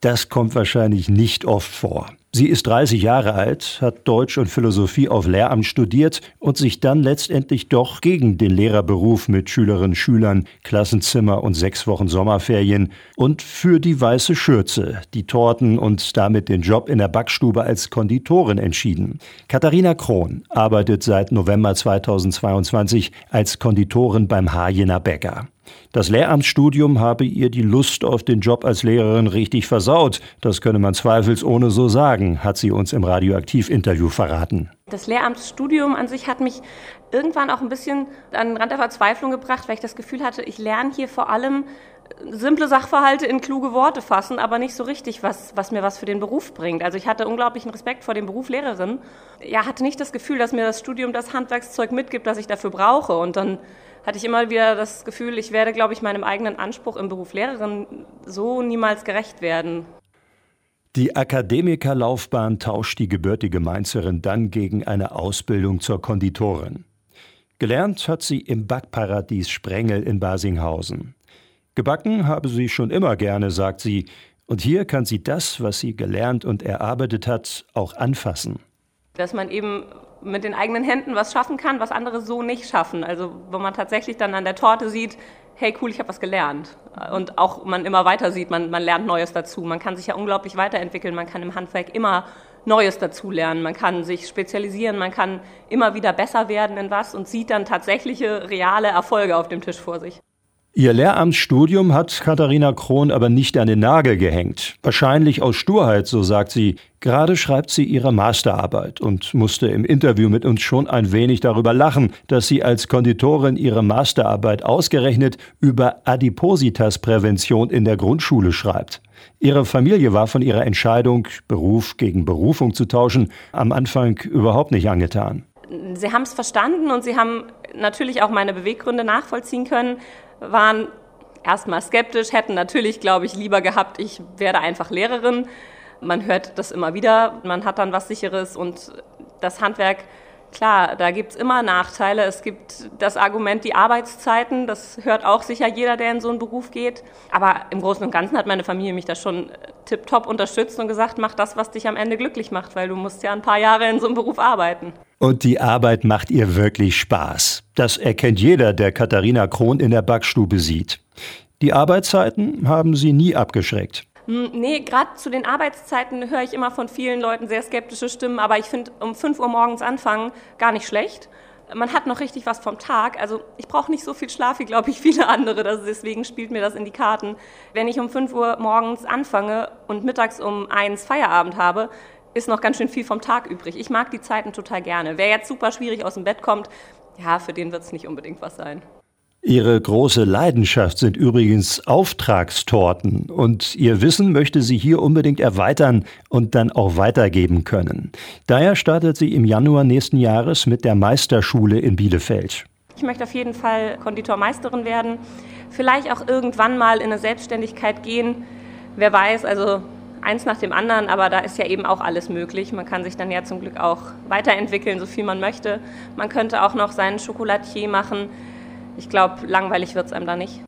Das kommt wahrscheinlich nicht oft vor. Sie ist 30 Jahre alt, hat Deutsch und Philosophie auf Lehramt studiert und sich dann letztendlich doch gegen den Lehrerberuf mit Schülerinnen, Schülern, Klassenzimmer und sechs Wochen Sommerferien und für die weiße Schürze, die Torten und damit den Job in der Backstube als Konditorin entschieden. Katharina Krohn arbeitet seit November 2022 als Konditorin beim Hajener Bäcker. Das Lehramtsstudium habe ihr die Lust auf den Job als Lehrerin richtig versaut. Das könne man zweifelsohne so sagen, hat sie uns im Radioaktiv-Interview verraten. Das Lehramtsstudium an sich hat mich irgendwann auch ein bisschen an den Rand der Verzweiflung gebracht, weil ich das Gefühl hatte, ich lerne hier vor allem simple Sachverhalte in kluge Worte fassen, aber nicht so richtig, was, was mir was für den Beruf bringt. Also ich hatte unglaublichen Respekt vor dem Beruf Lehrerin. Ja, hatte nicht das Gefühl, dass mir das Studium das Handwerkszeug mitgibt, das ich dafür brauche. Und dann hatte ich immer wieder das Gefühl, ich werde, glaube ich, meinem eigenen Anspruch im Beruf Lehrerin so niemals gerecht werden. Die Akademikerlaufbahn tauscht die gebürtige Mainzerin dann gegen eine Ausbildung zur Konditorin. Gelernt hat sie im Backparadies Sprengel in Basinghausen. Gebacken habe sie schon immer gerne, sagt sie, und hier kann sie das, was sie gelernt und erarbeitet hat, auch anfassen. Dass man eben mit den eigenen Händen was schaffen kann, was andere so nicht schaffen. Also wo man tatsächlich dann an der Torte sieht, hey cool, ich habe was gelernt. Und auch man immer weiter sieht, man, man lernt Neues dazu. Man kann sich ja unglaublich weiterentwickeln, man kann im Handwerk immer Neues dazulernen, man kann sich spezialisieren, man kann immer wieder besser werden in was und sieht dann tatsächliche reale Erfolge auf dem Tisch vor sich. Ihr Lehramtsstudium hat Katharina Krohn aber nicht an den Nagel gehängt. Wahrscheinlich aus Sturheit, so sagt sie. Gerade schreibt sie ihre Masterarbeit und musste im Interview mit uns schon ein wenig darüber lachen, dass sie als Konditorin ihre Masterarbeit ausgerechnet über Adipositasprävention in der Grundschule schreibt. Ihre Familie war von ihrer Entscheidung, Beruf gegen Berufung zu tauschen, am Anfang überhaupt nicht angetan. Sie haben es verstanden und sie haben natürlich auch meine Beweggründe nachvollziehen können waren erstmal skeptisch, hätten natürlich, glaube ich, lieber gehabt, ich werde einfach Lehrerin. Man hört das immer wieder, man hat dann was Sicheres und das Handwerk, klar, da gibt es immer Nachteile. Es gibt das Argument, die Arbeitszeiten, das hört auch sicher jeder, der in so einen Beruf geht. Aber im Großen und Ganzen hat meine Familie mich da schon tipptopp unterstützt und gesagt, mach das, was dich am Ende glücklich macht, weil du musst ja ein paar Jahre in so einem Beruf arbeiten. Und die Arbeit macht ihr wirklich Spaß. Das erkennt jeder, der Katharina Krohn in der Backstube sieht. Die Arbeitszeiten haben sie nie abgeschreckt. Hm, nee, gerade zu den Arbeitszeiten höre ich immer von vielen Leuten sehr skeptische Stimmen, aber ich finde um 5 Uhr morgens anfangen gar nicht schlecht. Man hat noch richtig was vom Tag. Also ich brauche nicht so viel Schlaf wie, glaube ich, viele andere. Das, deswegen spielt mir das in die Karten. Wenn ich um 5 Uhr morgens anfange und mittags um 1 Feierabend habe, ist noch ganz schön viel vom Tag übrig. Ich mag die Zeiten total gerne. Wer jetzt super schwierig aus dem Bett kommt, ja, für den wird es nicht unbedingt was sein. Ihre große Leidenschaft sind übrigens Auftragstorten und Ihr Wissen möchte sie hier unbedingt erweitern und dann auch weitergeben können. Daher startet sie im Januar nächsten Jahres mit der Meisterschule in Bielefeld. Ich möchte auf jeden Fall Konditormeisterin werden, vielleicht auch irgendwann mal in eine Selbstständigkeit gehen. Wer weiß, also eins nach dem anderen, aber da ist ja eben auch alles möglich. Man kann sich dann ja zum Glück auch weiterentwickeln, so viel man möchte. Man könnte auch noch seinen Schokolatier machen. Ich glaube, langweilig wird es einem da nicht.